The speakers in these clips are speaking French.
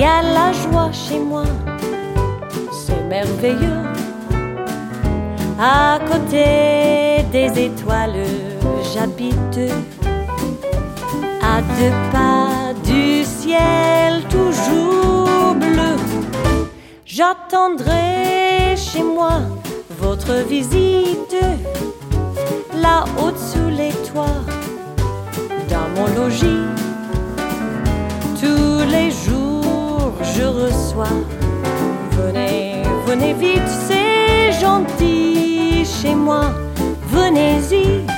Y a la joie chez moi c'est merveilleux. À côté des étoiles, j'habite à deux pas du ciel toujours bleu. J'attendrai chez moi votre visite, Venez, venez vite, c'est gentil chez moi. Venez-y.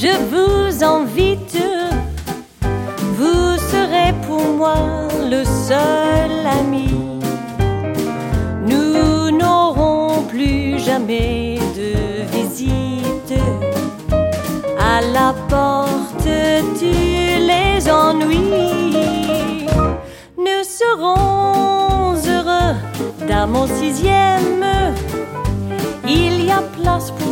Je vous invite. Vous serez pour moi le seul ami. Nous n'aurons plus jamais de visite. À la porte, tu les ennuis. Nous serons heureux dans mon sixième. Il y a place pour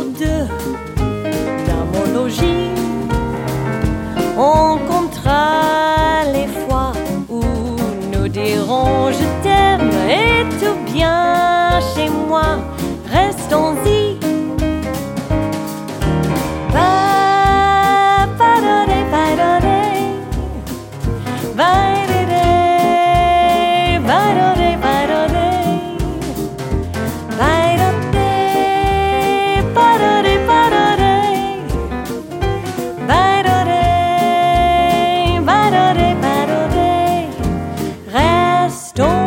store.